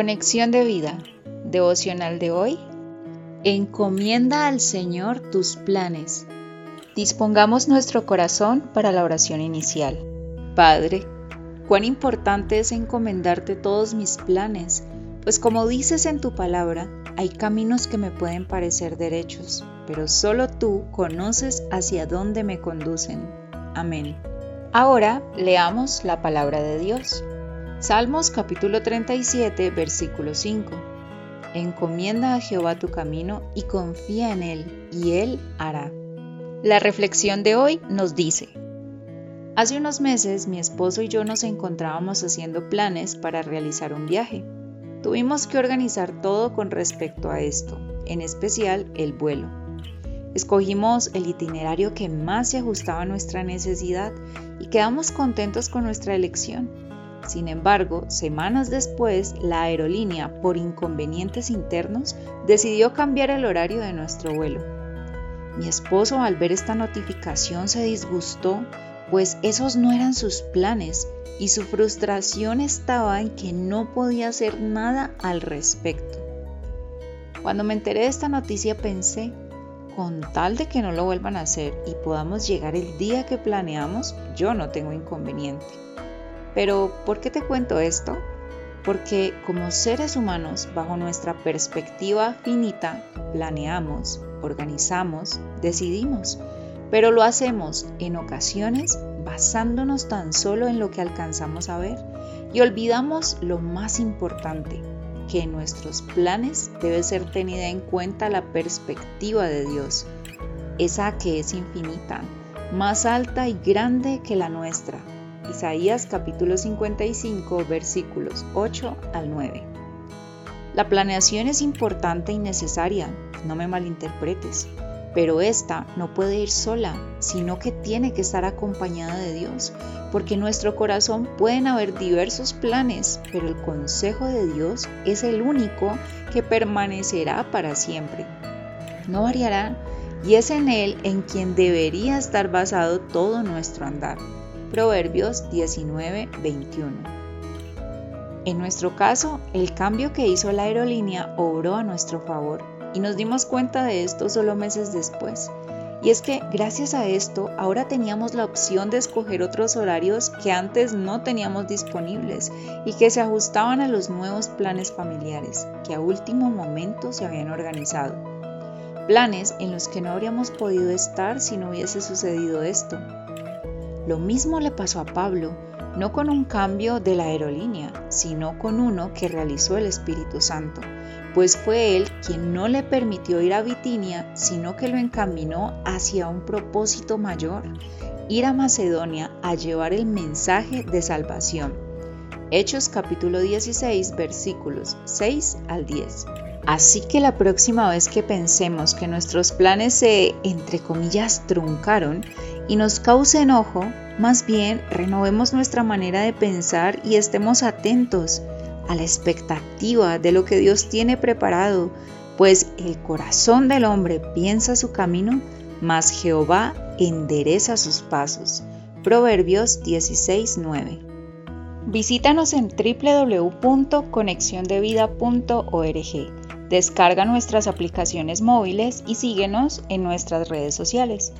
Conexión de vida, devocional de hoy. Encomienda al Señor tus planes. Dispongamos nuestro corazón para la oración inicial. Padre, cuán importante es encomendarte todos mis planes, pues como dices en tu palabra, hay caminos que me pueden parecer derechos, pero solo tú conoces hacia dónde me conducen. Amén. Ahora leamos la palabra de Dios. Salmos capítulo 37, versículo 5. Encomienda a Jehová tu camino y confía en Él, y Él hará. La reflexión de hoy nos dice, Hace unos meses mi esposo y yo nos encontrábamos haciendo planes para realizar un viaje. Tuvimos que organizar todo con respecto a esto, en especial el vuelo. Escogimos el itinerario que más se ajustaba a nuestra necesidad y quedamos contentos con nuestra elección. Sin embargo, semanas después, la aerolínea, por inconvenientes internos, decidió cambiar el horario de nuestro vuelo. Mi esposo al ver esta notificación se disgustó, pues esos no eran sus planes y su frustración estaba en que no podía hacer nada al respecto. Cuando me enteré de esta noticia pensé, con tal de que no lo vuelvan a hacer y podamos llegar el día que planeamos, yo no tengo inconveniente. Pero, ¿por qué te cuento esto? Porque como seres humanos, bajo nuestra perspectiva finita, planeamos, organizamos, decidimos, pero lo hacemos en ocasiones basándonos tan solo en lo que alcanzamos a ver y olvidamos lo más importante, que en nuestros planes debe ser tenida en cuenta la perspectiva de Dios, esa que es infinita, más alta y grande que la nuestra, Isaías capítulo 55 versículos 8 al 9. La planeación es importante y necesaria, no me malinterpretes, pero esta no puede ir sola, sino que tiene que estar acompañada de Dios, porque en nuestro corazón pueden haber diversos planes, pero el consejo de Dios es el único que permanecerá para siempre. No variará y es en Él en quien debería estar basado todo nuestro andar. Proverbios 19, 21. En nuestro caso, el cambio que hizo la aerolínea obró a nuestro favor y nos dimos cuenta de esto solo meses después. Y es que gracias a esto ahora teníamos la opción de escoger otros horarios que antes no teníamos disponibles y que se ajustaban a los nuevos planes familiares que a último momento se habían organizado. Planes en los que no habríamos podido estar si no hubiese sucedido esto. Lo mismo le pasó a Pablo, no con un cambio de la aerolínea, sino con uno que realizó el Espíritu Santo, pues fue él quien no le permitió ir a Bitinia, sino que lo encaminó hacia un propósito mayor, ir a Macedonia a llevar el mensaje de salvación. Hechos capítulo 16 versículos 6 al 10. Así que la próxima vez que pensemos que nuestros planes se, entre comillas, truncaron y nos cause enojo, más bien renovemos nuestra manera de pensar y estemos atentos a la expectativa de lo que Dios tiene preparado, pues el corazón del hombre piensa su camino, mas Jehová endereza sus pasos. Proverbios 16:9. Visítanos en www.conexiondevida.org Descarga nuestras aplicaciones móviles y síguenos en nuestras redes sociales.